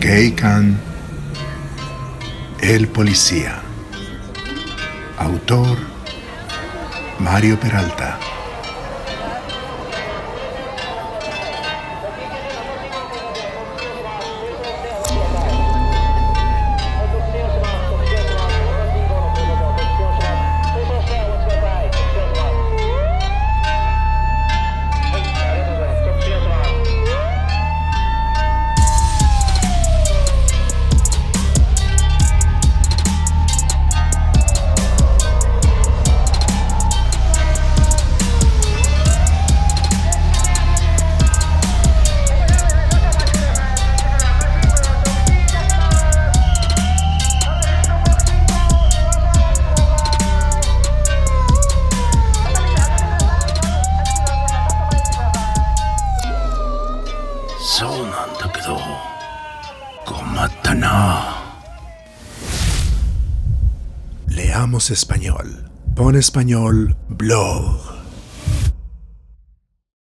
Keikan, el policía. Autor, Mario Peralta. Leamos español. Pon español blog.